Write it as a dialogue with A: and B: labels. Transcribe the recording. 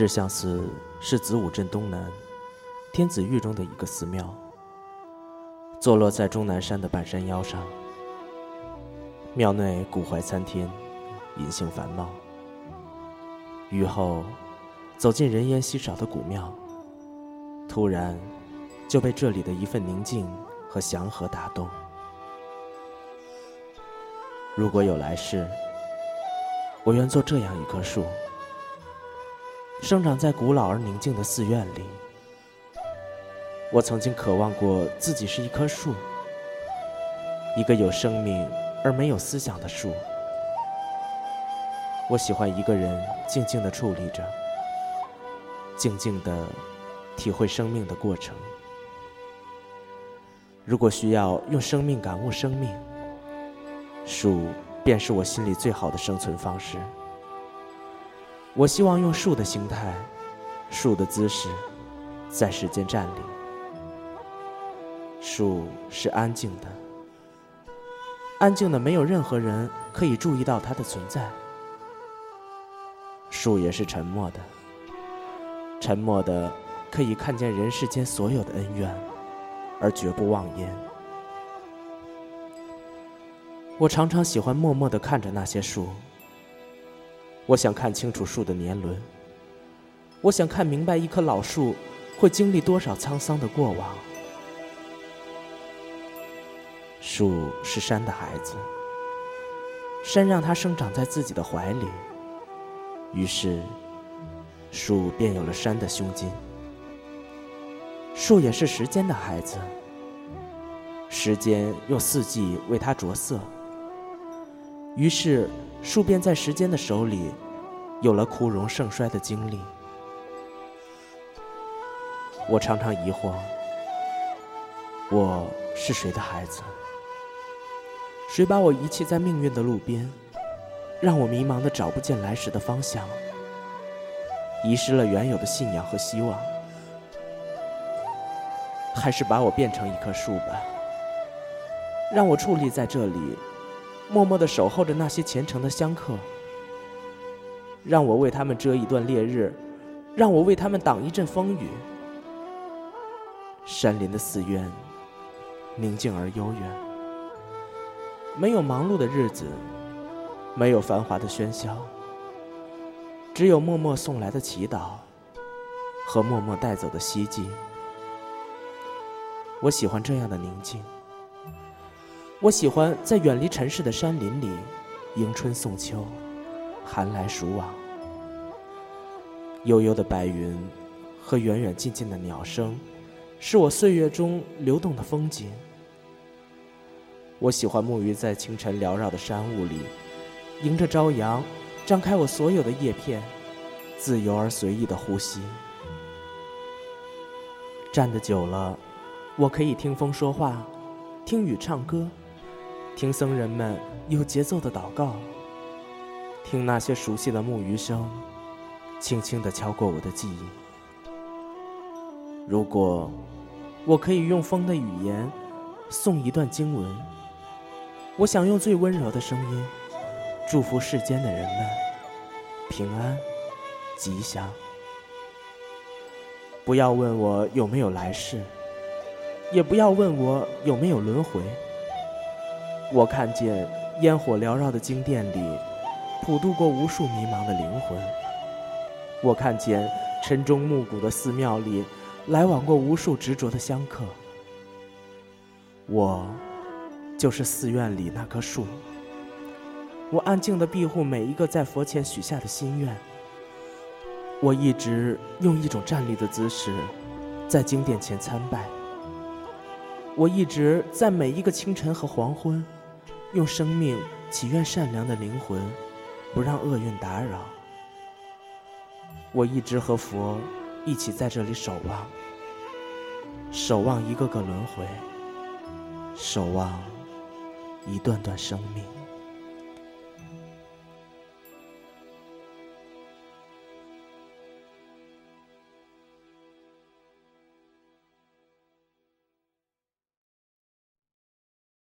A: 智相寺是子午镇东南天子峪中的一个寺庙，坐落在终南山的半山腰上。庙内古槐参天，银杏繁茂。雨后，走进人烟稀少的古庙，突然就被这里的一份宁静和祥和打动。如果有来世，我愿做这样一棵树，生长在古老而宁静的寺院里。我曾经渴望过自己是一棵树，一个有生命而没有思想的树。我喜欢一个人静静地矗立着，静静地体会生命的过程。如果需要用生命感悟生命，树便是我心里最好的生存方式。我希望用树的形态、树的姿势，在世间站立。树是安静的，安静的没有任何人可以注意到它的存在。树也是沉默的，沉默的可以看见人世间所有的恩怨，而绝不妄言。我常常喜欢默默的看着那些树，我想看清楚树的年轮，我想看明白一棵老树会经历多少沧桑的过往。树是山的孩子，山让它生长在自己的怀里。于是，树便有了山的胸襟。树也是时间的孩子，时间用四季为它着色。于是，树便在时间的手里，有了枯荣盛衰的经历。我常常疑惑：我是谁的孩子？谁把我遗弃在命运的路边？让我迷茫的找不见来时的方向，遗失了原有的信仰和希望，还是把我变成一棵树吧，让我矗立在这里，默默的守候着那些虔诚的香客，让我为他们遮一段烈日，让我为他们挡一阵风雨。山林的寺院，宁静而悠远，没有忙碌的日子。没有繁华的喧嚣，只有默默送来的祈祷和默默带走的希冀。我喜欢这样的宁静。我喜欢在远离尘世的山林里，迎春送秋，寒来暑往。悠悠的白云和远远近近的鸟声，是我岁月中流动的风景。我喜欢沐浴在清晨缭绕的山雾里。迎着朝阳，张开我所有的叶片，自由而随意的呼吸。站得久了，我可以听风说话，听雨唱歌，听僧人们有节奏的祷告，听那些熟悉的木鱼声，轻轻地敲过我的记忆。如果我可以用风的语言诵一段经文，我想用最温柔的声音。祝福世间的人们平安吉祥。不要问我有没有来世，也不要问我有没有轮回。我看见烟火缭绕的经殿里，普渡过无数迷茫的灵魂。我看见晨钟暮鼓的寺庙里，来往过无数执着的香客。我，就是寺院里那棵树。我安静地庇护每一个在佛前许下的心愿。我一直用一种站立的姿势，在经殿前参拜。我一直在每一个清晨和黄昏，用生命祈愿善良的灵魂，不让厄运打扰。我一直和佛一起在这里守望，守望一个个轮回，守望一段段生命。